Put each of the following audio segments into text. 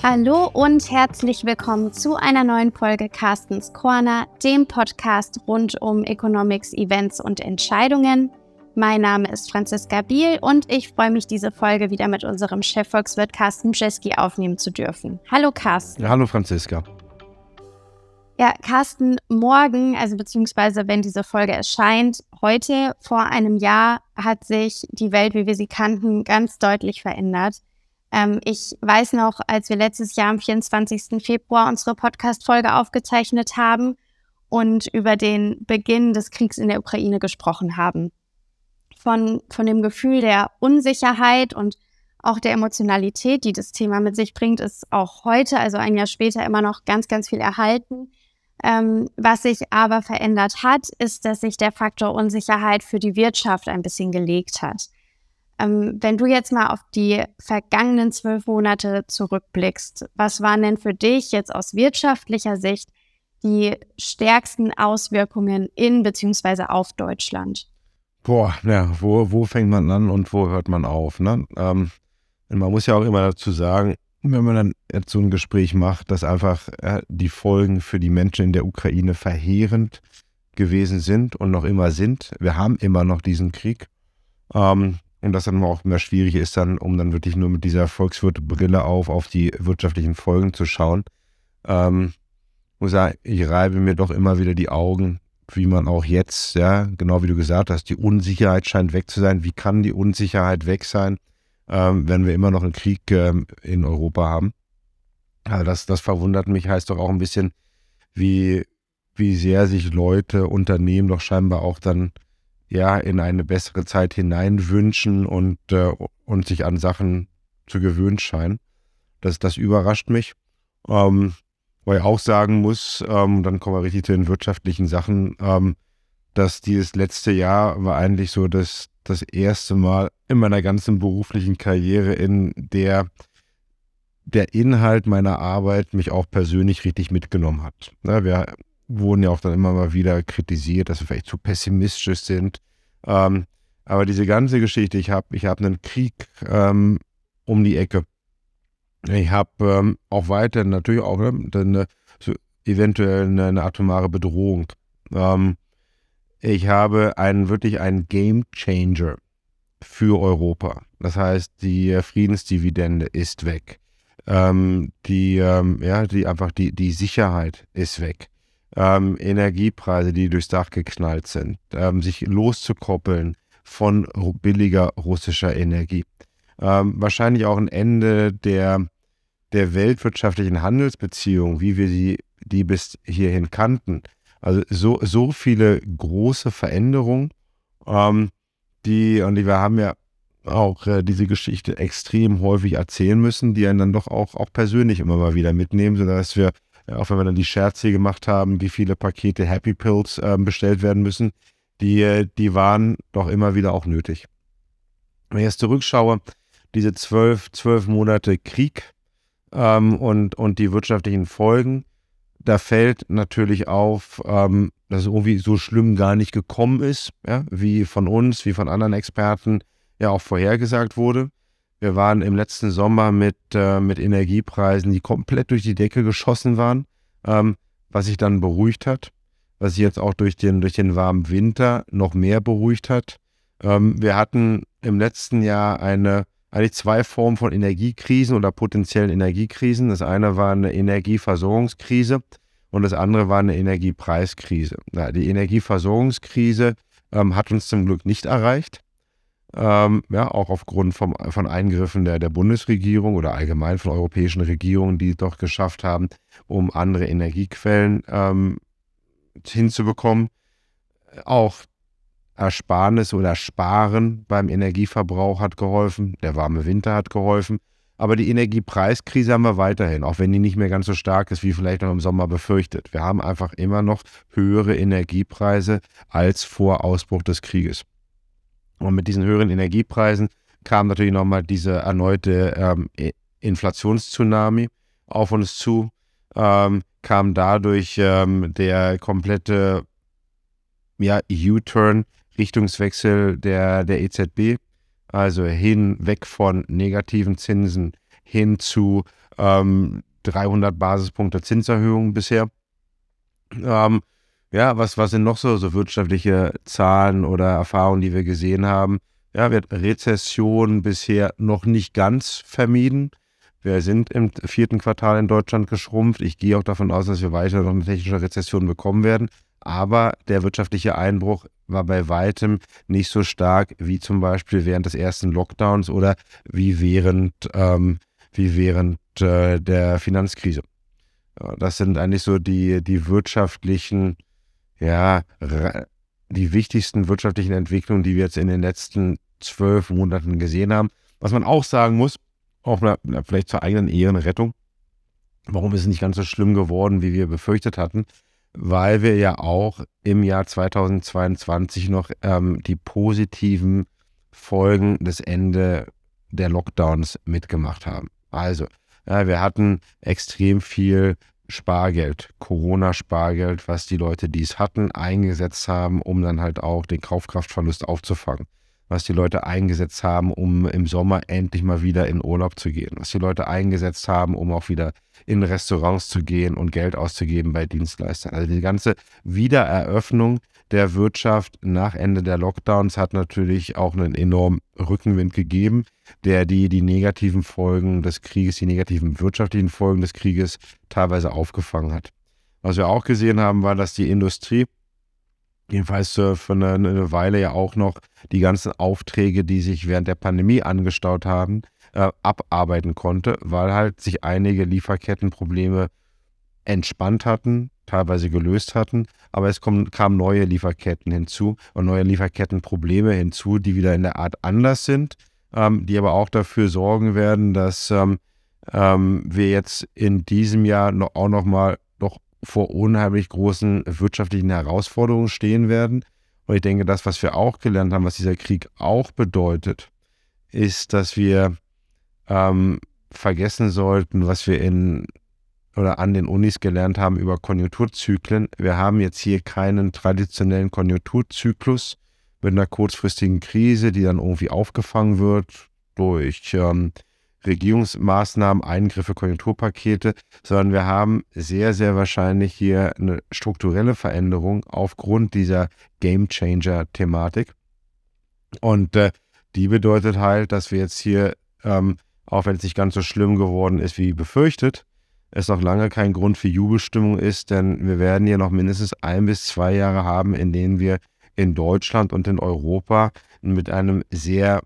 Hallo und herzlich willkommen zu einer neuen Folge Carstens Corner, dem Podcast rund um Economics, Events und Entscheidungen. Mein Name ist Franziska Biel und ich freue mich, diese Folge wieder mit unserem Chefvolkswirt Carsten Jeski aufnehmen zu dürfen. Hallo Carsten. Ja, hallo Franziska. Ja, Carsten, morgen, also beziehungsweise wenn diese Folge erscheint, heute vor einem Jahr hat sich die Welt, wie wir sie kannten, ganz deutlich verändert. Ähm, ich weiß noch, als wir letztes Jahr am 24. Februar unsere Podcast-Folge aufgezeichnet haben und über den Beginn des Kriegs in der Ukraine gesprochen haben. Von, von dem Gefühl der Unsicherheit und auch der Emotionalität, die das Thema mit sich bringt, ist auch heute, also ein Jahr später, immer noch ganz, ganz viel erhalten. Ähm, was sich aber verändert hat, ist, dass sich der Faktor Unsicherheit für die Wirtschaft ein bisschen gelegt hat. Ähm, wenn du jetzt mal auf die vergangenen zwölf Monate zurückblickst, was waren denn für dich jetzt aus wirtschaftlicher Sicht die stärksten Auswirkungen in bzw. auf Deutschland? Boah, ja, wo, wo fängt man an und wo hört man auf? Ne? Ähm, man muss ja auch immer dazu sagen, wenn man dann jetzt so ein Gespräch macht, dass einfach äh, die Folgen für die Menschen in der Ukraine verheerend gewesen sind und noch immer sind. Wir haben immer noch diesen Krieg. Ähm, und das dann auch mehr schwierig ist, dann, um dann wirklich nur mit dieser Volkswirtbrille auf, auf die wirtschaftlichen Folgen zu schauen. Ähm, muss sagen, ich reibe mir doch immer wieder die Augen, wie man auch jetzt, ja, genau wie du gesagt hast, die Unsicherheit scheint weg zu sein. Wie kann die Unsicherheit weg sein, ähm, wenn wir immer noch einen Krieg ähm, in Europa haben? Also das, das verwundert mich, heißt doch auch ein bisschen, wie, wie sehr sich Leute, Unternehmen doch scheinbar auch dann ja in eine bessere Zeit hineinwünschen und, äh, und sich an Sachen zu gewöhnen scheinen. Das, das überrascht mich. Ähm, weil ich auch sagen muss, ähm, dann kommen wir richtig zu den wirtschaftlichen Sachen, ähm, dass dieses letzte Jahr war eigentlich so das, das erste Mal in meiner ganzen beruflichen Karriere, in der der Inhalt meiner Arbeit mich auch persönlich richtig mitgenommen hat. Ne, wir wurden ja auch dann immer mal wieder kritisiert, dass wir vielleicht zu pessimistisch sind. Ähm, aber diese ganze Geschichte, ich habe ich hab einen Krieg ähm, um die Ecke. Ich habe ähm, auch weiter natürlich auch ne, eine, so eventuell eine, eine, atomare Bedrohung. Ähm, ich habe einen wirklich einen Game Changer für Europa. Das heißt, die Friedensdividende ist weg. Ähm, die, ähm, ja, die einfach die, die Sicherheit ist weg ähm, Energiepreise, die durchs Dach geknallt sind, ähm, sich loszukoppeln von billiger russischer Energie. Ähm, wahrscheinlich auch ein Ende der, der weltwirtschaftlichen Handelsbeziehungen, wie wir sie die bis hierhin kannten. Also so, so viele große Veränderungen, ähm, die, und wir haben ja auch äh, diese Geschichte extrem häufig erzählen müssen, die einen dann doch auch, auch persönlich immer mal wieder mitnehmen, sodass wir auch wenn wir dann die Scherze gemacht haben, wie viele Pakete Happy Pills äh, bestellt werden müssen, die, äh, die waren doch immer wieder auch nötig. Wenn ich jetzt zurückschaue, diese zwölf, zwölf Monate Krieg ähm, und, und die wirtschaftlichen Folgen, da fällt natürlich auf, ähm, dass es irgendwie so schlimm gar nicht gekommen ist, ja, wie von uns, wie von anderen Experten ja auch vorhergesagt wurde. Wir waren im letzten Sommer mit, äh, mit Energiepreisen, die komplett durch die Decke geschossen waren, ähm, was sich dann beruhigt hat, was sich jetzt auch durch den, durch den warmen Winter noch mehr beruhigt hat. Ähm, wir hatten im letzten Jahr eine, eigentlich zwei Formen von Energiekrisen oder potenziellen Energiekrisen. Das eine war eine Energieversorgungskrise und das andere war eine Energiepreiskrise. Ja, die Energieversorgungskrise ähm, hat uns zum Glück nicht erreicht. Ähm, ja, auch aufgrund vom, von Eingriffen der, der Bundesregierung oder allgemein von europäischen Regierungen, die es doch geschafft haben, um andere Energiequellen ähm, hinzubekommen. Auch Ersparnis oder Sparen beim Energieverbrauch hat geholfen, der warme Winter hat geholfen. Aber die Energiepreiskrise haben wir weiterhin, auch wenn die nicht mehr ganz so stark ist, wie vielleicht noch im Sommer befürchtet. Wir haben einfach immer noch höhere Energiepreise als vor Ausbruch des Krieges. Und mit diesen höheren Energiepreisen kam natürlich nochmal diese erneute ähm, Inflationstsunami auf uns zu, ähm, kam dadurch ähm, der komplette ja, U-Turn, Richtungswechsel der, der EZB, also hin, weg von negativen Zinsen hin zu ähm, 300 Basispunkte Zinserhöhung bisher. Ähm, ja, was, was sind noch so, so wirtschaftliche Zahlen oder Erfahrungen, die wir gesehen haben? Ja, wird Rezession bisher noch nicht ganz vermieden. Wir sind im vierten Quartal in Deutschland geschrumpft. Ich gehe auch davon aus, dass wir weiter noch eine technische Rezession bekommen werden. Aber der wirtschaftliche Einbruch war bei weitem nicht so stark wie zum Beispiel während des ersten Lockdowns oder wie während, ähm, wie während äh, der Finanzkrise. Das sind eigentlich so die, die wirtschaftlichen, ja, die wichtigsten wirtschaftlichen Entwicklungen, die wir jetzt in den letzten zwölf Monaten gesehen haben. Was man auch sagen muss, auch vielleicht zur eigenen Ehrenrettung, warum ist es nicht ganz so schlimm geworden, wie wir befürchtet hatten? Weil wir ja auch im Jahr 2022 noch ähm, die positiven Folgen des Ende der Lockdowns mitgemacht haben. Also, ja, wir hatten extrem viel Spargeld, Corona-Spargeld, was die Leute, die es hatten, eingesetzt haben, um dann halt auch den Kaufkraftverlust aufzufangen. Was die Leute eingesetzt haben, um im Sommer endlich mal wieder in Urlaub zu gehen. Was die Leute eingesetzt haben, um auch wieder in Restaurants zu gehen und Geld auszugeben bei Dienstleistern. Also die ganze Wiedereröffnung der Wirtschaft nach Ende der Lockdowns hat natürlich auch einen enormen Rückenwind gegeben, der die, die negativen Folgen des Krieges, die negativen wirtschaftlichen Folgen des Krieges teilweise aufgefangen hat. Was wir auch gesehen haben, war, dass die Industrie, jedenfalls für eine, eine Weile ja auch noch die ganzen Aufträge, die sich während der Pandemie angestaut haben, äh, abarbeiten konnte, weil halt sich einige Lieferkettenprobleme entspannt hatten, teilweise gelöst hatten, aber es kommen, kamen neue Lieferketten hinzu und neue Lieferkettenprobleme hinzu, die wieder in der Art anders sind, ähm, die aber auch dafür sorgen werden, dass ähm, ähm, wir jetzt in diesem Jahr noch, auch nochmal doch vor unheimlich großen wirtschaftlichen Herausforderungen stehen werden. Und ich denke, das, was wir auch gelernt haben, was dieser Krieg auch bedeutet, ist, dass wir ähm, vergessen sollten, was wir in oder an den Unis gelernt haben über Konjunkturzyklen. Wir haben jetzt hier keinen traditionellen Konjunkturzyklus mit einer kurzfristigen Krise, die dann irgendwie aufgefangen wird durch ähm, Regierungsmaßnahmen, Eingriffe, Konjunkturpakete, sondern wir haben sehr, sehr wahrscheinlich hier eine strukturelle Veränderung aufgrund dieser Game Changer-Thematik. Und äh, die bedeutet halt, dass wir jetzt hier, ähm, auch wenn es nicht ganz so schlimm geworden ist wie befürchtet, es noch lange kein Grund für Jubelstimmung ist, denn wir werden hier noch mindestens ein bis zwei Jahre haben, in denen wir in Deutschland und in Europa mit einem sehr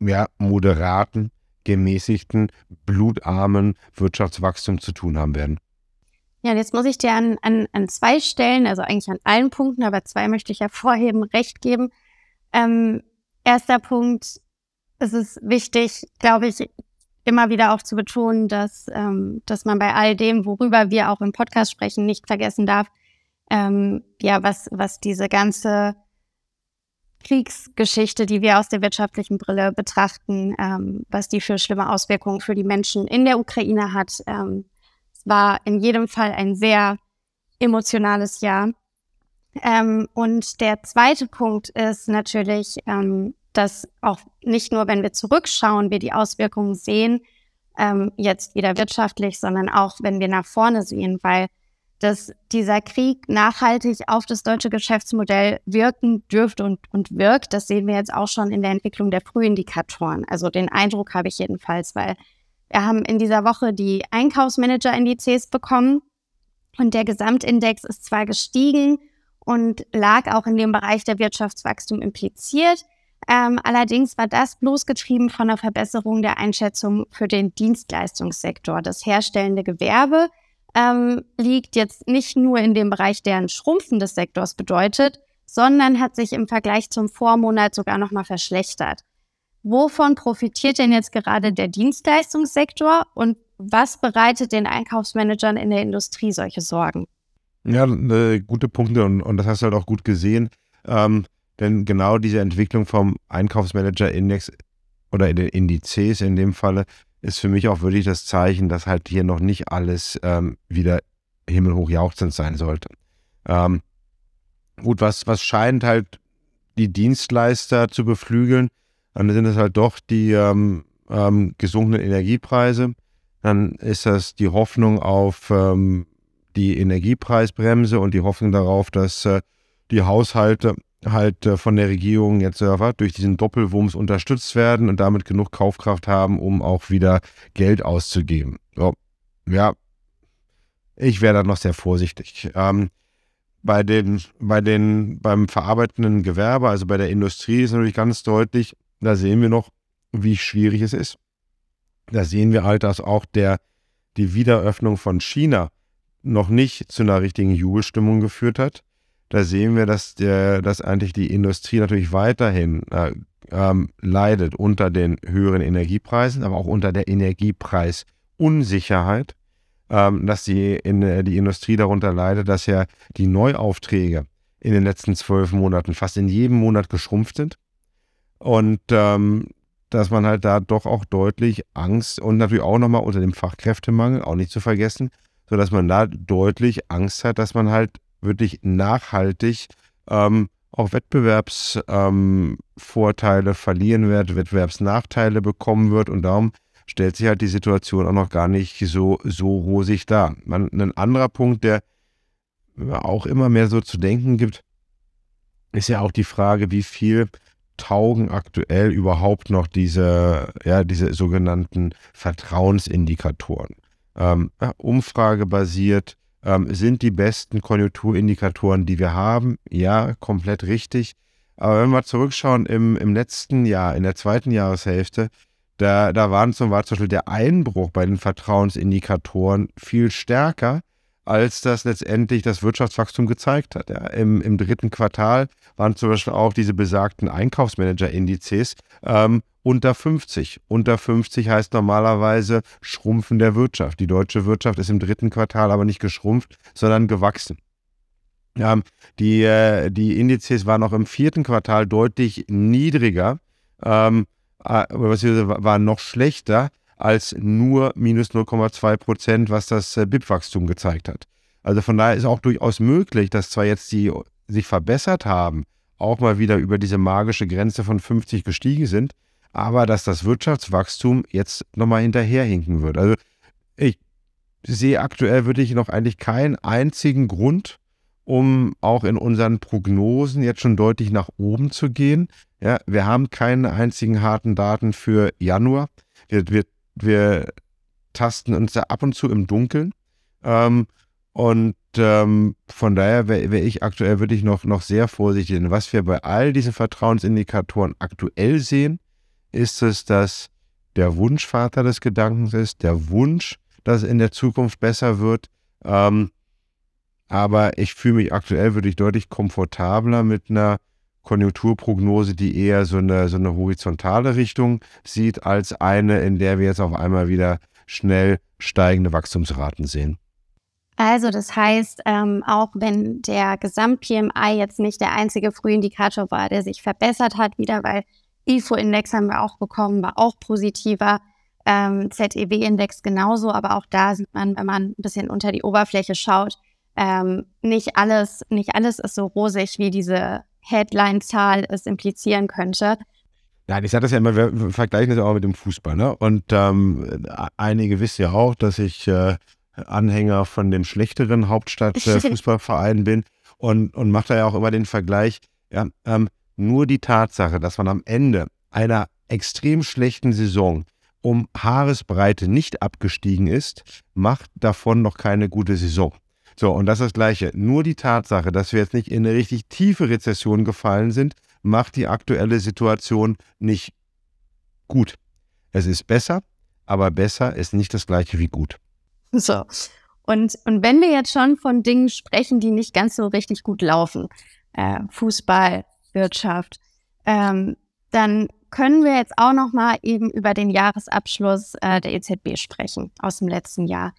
ja, moderaten, gemäßigten, blutarmen Wirtschaftswachstum zu tun haben werden. Ja, jetzt muss ich dir an, an, an zwei Stellen, also eigentlich an allen Punkten, aber zwei möchte ich hervorheben, recht geben. Ähm, erster Punkt, es ist wichtig, glaube ich, immer wieder auch zu betonen, dass, ähm, dass man bei all dem, worüber wir auch im Podcast sprechen, nicht vergessen darf, ähm, ja, was, was diese ganze Kriegsgeschichte, die wir aus der wirtschaftlichen Brille betrachten, ähm, was die für schlimme Auswirkungen für die Menschen in der Ukraine hat. Ähm, es war in jedem Fall ein sehr emotionales Jahr. Ähm, und der zweite Punkt ist natürlich, ähm, dass auch nicht nur, wenn wir zurückschauen, wir die Auswirkungen sehen, ähm, jetzt wieder wirtschaftlich, sondern auch, wenn wir nach vorne sehen, weil dass dieser Krieg nachhaltig auf das deutsche Geschäftsmodell wirken dürfte und, und wirkt. Das sehen wir jetzt auch schon in der Entwicklung der Frühindikatoren. Also den Eindruck habe ich jedenfalls, weil wir haben in dieser Woche die Einkaufsmanager-Indizes bekommen und der Gesamtindex ist zwar gestiegen und lag auch in dem Bereich der Wirtschaftswachstum impliziert, ähm, allerdings war das bloß getrieben von einer Verbesserung der Einschätzung für den Dienstleistungssektor. Das herstellende Gewerbe ähm, liegt jetzt nicht nur in dem Bereich, der ein Schrumpfen des Sektors bedeutet, sondern hat sich im Vergleich zum Vormonat sogar nochmal verschlechtert. Wovon profitiert denn jetzt gerade der Dienstleistungssektor und was bereitet den Einkaufsmanagern in der Industrie solche Sorgen? Ja, äh, gute Punkte und, und das hast du halt auch gut gesehen. Ähm, denn genau diese Entwicklung vom Einkaufsmanager-Index oder in den Indizes in dem Falle ist für mich auch wirklich das Zeichen, dass halt hier noch nicht alles ähm, wieder himmelhoch jauchzend sein sollte. Ähm, gut, was, was scheint halt die Dienstleister zu beflügeln, dann sind es halt doch die, ähm, ähm, gesunkenen Energiepreise. Dann ist das die Hoffnung auf ähm, die Energiepreisbremse und die Hoffnung darauf, dass äh, die Haushalte halt äh, von der Regierung jetzt äh, durch diesen Doppelwumms unterstützt werden und damit genug Kaufkraft haben, um auch wieder Geld auszugeben. So, ja, ich wäre da noch sehr vorsichtig. Ähm, bei den, bei den, beim verarbeitenden Gewerbe, also bei der Industrie, ist natürlich ganz deutlich, da sehen wir noch, wie schwierig es ist. Da sehen wir halt, dass auch der, die Wiederöffnung von China noch nicht zu einer richtigen Jubelstimmung geführt hat. Da sehen wir, dass, der, dass eigentlich die Industrie natürlich weiterhin äh, ähm, leidet unter den höheren Energiepreisen, aber auch unter der Energiepreisunsicherheit, ähm, dass die, in, äh, die Industrie darunter leidet, dass ja die Neuaufträge in den letzten zwölf Monaten fast in jedem Monat geschrumpft sind. Und ähm, dass man halt da doch auch deutlich Angst und natürlich auch nochmal unter dem Fachkräftemangel, auch nicht zu vergessen, sodass man da deutlich Angst hat, dass man halt wirklich nachhaltig ähm, auch Wettbewerbsvorteile ähm, verlieren wird, Wettbewerbsnachteile bekommen wird und darum stellt sich halt die Situation auch noch gar nicht so, so rosig dar. Man, ein anderer Punkt, der auch immer mehr so zu denken gibt, ist ja auch die Frage, wie viel taugen aktuell überhaupt noch diese, ja, diese sogenannten Vertrauensindikatoren. Ähm, ja, umfragebasiert ähm, sind die besten Konjunkturindikatoren, die wir haben. Ja, komplett richtig. Aber wenn wir zurückschauen im, im letzten Jahr, in der zweiten Jahreshälfte, da, da waren zum, war zum Beispiel der Einbruch bei den Vertrauensindikatoren viel stärker als das letztendlich das Wirtschaftswachstum gezeigt hat. Ja, im, Im dritten Quartal waren zum Beispiel auch diese besagten Einkaufsmanager-Indizes ähm, unter 50. Unter 50 heißt normalerweise Schrumpfen der Wirtschaft. Die deutsche Wirtschaft ist im dritten Quartal aber nicht geschrumpft, sondern gewachsen. Ähm, die, äh, die Indizes waren auch im vierten Quartal deutlich niedriger, ähm, äh, waren noch schlechter als nur minus 0,2 Prozent, was das äh, BIP-Wachstum gezeigt hat. Also von daher ist auch durchaus möglich, dass zwar jetzt die sich verbessert haben, auch mal wieder über diese magische Grenze von 50 gestiegen sind, aber dass das Wirtschaftswachstum jetzt nochmal hinterherhinken wird. Also ich sehe aktuell wirklich noch eigentlich keinen einzigen Grund, um auch in unseren Prognosen jetzt schon deutlich nach oben zu gehen. Ja, wir haben keine einzigen harten Daten für Januar. Wir, wir wir tasten uns da ab und zu im Dunkeln. Ähm, und ähm, von daher wäre wär ich aktuell wirklich noch, noch sehr vorsichtig. Denn was wir bei all diesen Vertrauensindikatoren aktuell sehen, ist es, dass der Wunschvater des Gedankens ist, der Wunsch, dass in der Zukunft besser wird. Ähm, aber ich fühle mich aktuell wirklich deutlich komfortabler mit einer Konjunkturprognose, die eher so eine, so eine horizontale Richtung sieht, als eine, in der wir jetzt auf einmal wieder schnell steigende Wachstumsraten sehen. Also das heißt, ähm, auch wenn der Gesamt-PMI jetzt nicht der einzige Frühindikator war, der sich verbessert hat wieder, weil IFO-Index haben wir auch bekommen, war auch positiver, ähm, ZEW-Index genauso, aber auch da sieht man, wenn man ein bisschen unter die Oberfläche schaut, ähm, nicht alles, nicht alles ist so rosig, wie diese Headline-Zahl es implizieren könnte. Nein, ich sage das ja immer, wir vergleichen das auch mit dem Fußball. Ne? Und ähm, einige wissen ja auch, dass ich äh, Anhänger von dem schlechteren Hauptstadt-Fußballverein bin und, und mache da ja auch immer den Vergleich. Ja, ähm, nur die Tatsache, dass man am Ende einer extrem schlechten Saison um Haaresbreite nicht abgestiegen ist, macht davon noch keine gute Saison. So, und das ist das Gleiche. Nur die Tatsache, dass wir jetzt nicht in eine richtig tiefe Rezession gefallen sind, macht die aktuelle Situation nicht gut. Es ist besser, aber besser ist nicht das Gleiche wie gut. So. Und, und wenn wir jetzt schon von Dingen sprechen, die nicht ganz so richtig gut laufen, äh, Fußball, Wirtschaft, ähm, dann können wir jetzt auch noch mal eben über den Jahresabschluss äh, der EZB sprechen aus dem letzten Jahr.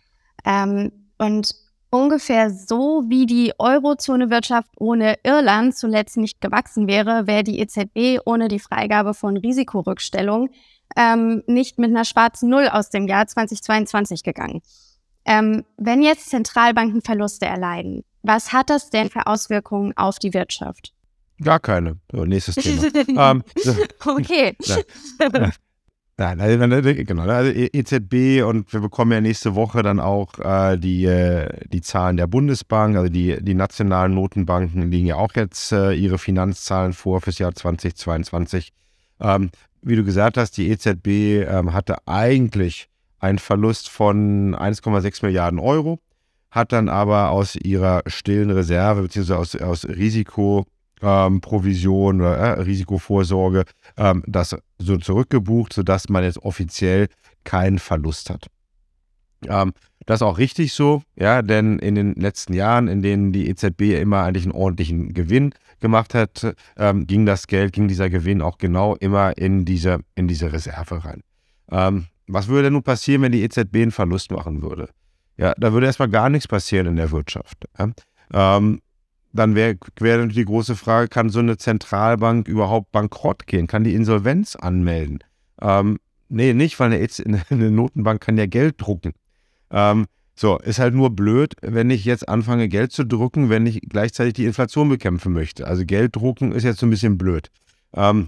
Ähm, und ungefähr so, wie die Eurozone-Wirtschaft ohne Irland zuletzt nicht gewachsen wäre, wäre die EZB ohne die Freigabe von Risikorückstellung ähm, nicht mit einer schwarzen Null aus dem Jahr 2022 gegangen. Ähm, wenn jetzt Zentralbanken Verluste erleiden, was hat das denn für Auswirkungen auf die Wirtschaft? Gar keine. So, nächstes Thema. ähm, okay. Nein, also, genau, also EZB und wir bekommen ja nächste Woche dann auch äh, die, äh, die Zahlen der Bundesbank, also die, die nationalen Notenbanken legen ja auch jetzt äh, ihre Finanzzahlen vor fürs Jahr 2022. Ähm, wie du gesagt hast, die EZB ähm, hatte eigentlich einen Verlust von 1,6 Milliarden Euro, hat dann aber aus ihrer stillen Reserve bzw. aus, aus Risiko ähm, Provision oder äh, Risikovorsorge ähm, das so zurückgebucht, sodass man jetzt offiziell keinen Verlust hat. Ähm, das ist auch richtig so, ja, denn in den letzten Jahren, in denen die EZB immer eigentlich einen ordentlichen Gewinn gemacht hat, ähm, ging das Geld, ging dieser Gewinn auch genau immer in diese, in diese Reserve rein. Ähm, was würde denn nun passieren, wenn die EZB einen Verlust machen würde? Ja, da würde erstmal gar nichts passieren in der Wirtschaft. Ja? Ähm, dann wäre wär die große Frage, kann so eine Zentralbank überhaupt bankrott gehen? Kann die Insolvenz anmelden? Ähm, nee, nicht, weil eine, eine, Notenbank kann ja Geld drucken. Ähm, so, ist halt nur blöd, wenn ich jetzt anfange, Geld zu drucken, wenn ich gleichzeitig die Inflation bekämpfen möchte. Also Geld drucken ist jetzt so ein bisschen blöd. Ähm,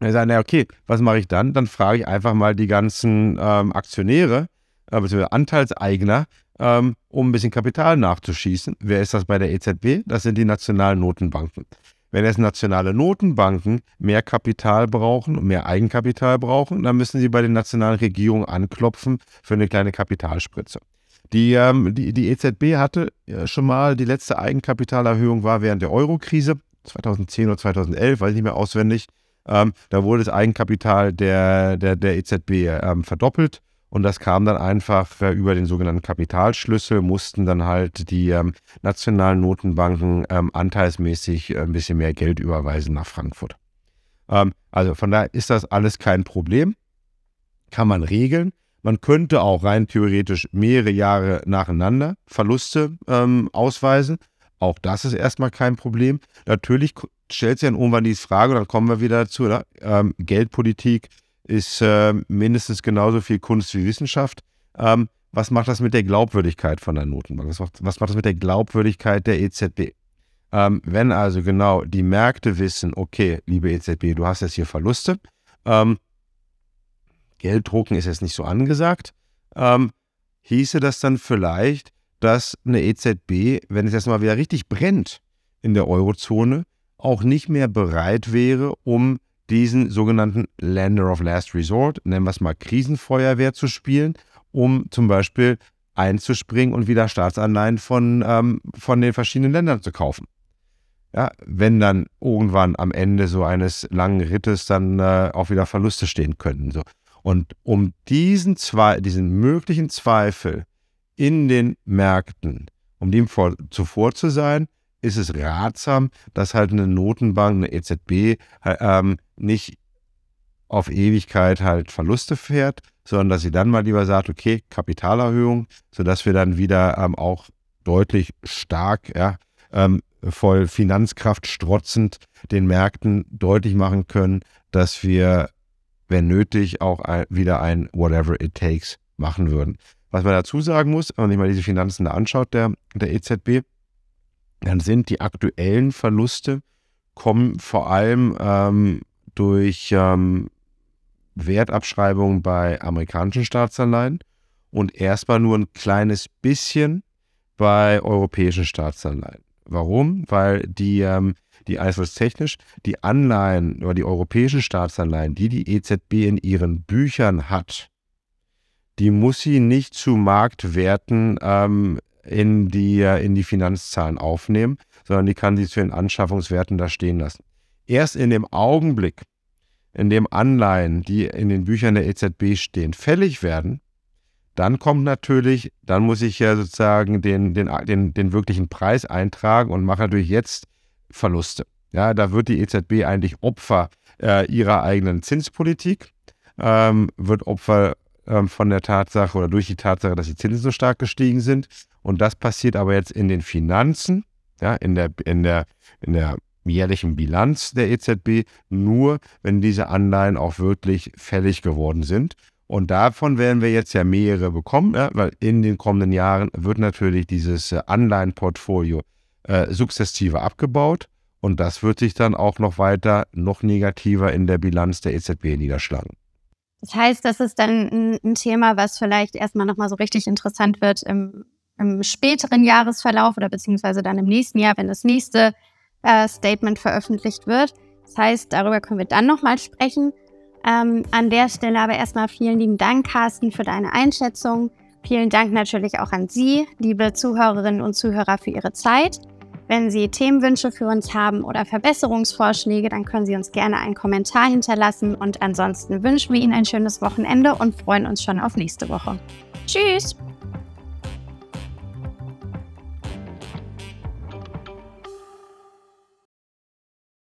dann sagen, na okay, was mache ich dann? Dann frage ich einfach mal die ganzen ähm, Aktionäre, äh, beziehungsweise Anteilseigner, ähm, um ein bisschen Kapital nachzuschießen. Wer ist das bei der EZB? Das sind die nationalen Notenbanken. Wenn jetzt nationale Notenbanken mehr Kapital brauchen und mehr Eigenkapital brauchen, dann müssen sie bei den nationalen Regierungen anklopfen für eine kleine Kapitalspritze. Die, ähm, die, die EZB hatte ja schon mal, die letzte Eigenkapitalerhöhung war während der Eurokrise, 2010 oder 2011, weiß ich nicht mehr auswendig. Ähm, da wurde das Eigenkapital der, der, der EZB ähm, verdoppelt und das kam dann einfach über den sogenannten Kapitalschlüssel, mussten dann halt die ähm, nationalen Notenbanken ähm, anteilsmäßig äh, ein bisschen mehr Geld überweisen nach Frankfurt. Ähm, also von daher ist das alles kein Problem. Kann man regeln. Man könnte auch rein theoretisch mehrere Jahre nacheinander Verluste ähm, ausweisen. Auch das ist erstmal kein Problem. Natürlich stellt sich dann irgendwann die Frage, und dann kommen wir wieder dazu, ähm, Geldpolitik ist äh, mindestens genauso viel Kunst wie Wissenschaft. Ähm, was macht das mit der Glaubwürdigkeit von der Notenbank? Was macht, was macht das mit der Glaubwürdigkeit der EZB? Ähm, wenn also genau die Märkte wissen, okay, liebe EZB, du hast jetzt hier Verluste, ähm, Gelddrucken ist jetzt nicht so angesagt, ähm, hieße das dann vielleicht, dass eine EZB, wenn es jetzt mal wieder richtig brennt in der Eurozone, auch nicht mehr bereit wäre, um diesen sogenannten Lender of Last Resort, nennen wir es mal Krisenfeuerwehr zu spielen, um zum Beispiel einzuspringen und wieder Staatsanleihen von, ähm, von den verschiedenen Ländern zu kaufen. Ja, wenn dann irgendwann am Ende so eines langen Rittes dann äh, auch wieder Verluste stehen könnten. So. Und um diesen, Zwe diesen möglichen Zweifel in den Märkten, um dem vor, zuvor zu sein, ist es ratsam, dass halt eine Notenbank, eine EZB ähm, nicht auf Ewigkeit halt Verluste fährt, sondern dass sie dann mal lieber sagt, okay, Kapitalerhöhung, sodass wir dann wieder ähm, auch deutlich stark, ja, ähm, voll Finanzkraft strotzend den Märkten deutlich machen können, dass wir, wenn nötig, auch ein, wieder ein Whatever it takes machen würden. Was man dazu sagen muss, wenn man sich mal diese Finanzen da anschaut, der, der EZB, dann sind die aktuellen Verluste, kommen vor allem ähm, durch ähm, Wertabschreibungen bei amerikanischen Staatsanleihen und erstmal nur ein kleines bisschen bei europäischen Staatsanleihen. Warum? Weil die, ähm, die technisch, die Anleihen oder die europäischen Staatsanleihen, die die EZB in ihren Büchern hat, die muss sie nicht zu Marktwerten ähm, in, die, in die Finanzzahlen aufnehmen, sondern die kann sie zu den Anschaffungswerten da stehen lassen. Erst in dem Augenblick, in dem Anleihen, die in den Büchern der EZB stehen, fällig werden, dann kommt natürlich, dann muss ich ja sozusagen den, den, den, den wirklichen Preis eintragen und mache natürlich jetzt Verluste. Ja, da wird die EZB eigentlich Opfer äh, ihrer eigenen Zinspolitik, ähm, wird Opfer ähm, von der Tatsache oder durch die Tatsache, dass die Zinsen so stark gestiegen sind. Und das passiert aber jetzt in den Finanzen, ja, in der, in der, in der jährlichen Bilanz der EZB, nur wenn diese Anleihen auch wirklich fällig geworden sind. Und davon werden wir jetzt ja mehrere bekommen, ja, weil in den kommenden Jahren wird natürlich dieses äh, Anleihenportfolio äh, sukzessive abgebaut. Und das wird sich dann auch noch weiter, noch negativer in der Bilanz der EZB niederschlagen. Das heißt, das ist dann ein, Thema, was vielleicht erstmal nochmal so richtig interessant wird im, im, späteren Jahresverlauf oder beziehungsweise dann im nächsten Jahr, wenn das nächste äh, Statement veröffentlicht wird. Das heißt, darüber können wir dann nochmal sprechen. Ähm, an der Stelle aber erstmal vielen lieben Dank, Carsten, für deine Einschätzung. Vielen Dank natürlich auch an Sie, liebe Zuhörerinnen und Zuhörer, für Ihre Zeit. Wenn Sie Themenwünsche für uns haben oder Verbesserungsvorschläge, dann können Sie uns gerne einen Kommentar hinterlassen. Und ansonsten wünschen wir Ihnen ein schönes Wochenende und freuen uns schon auf nächste Woche. Tschüss!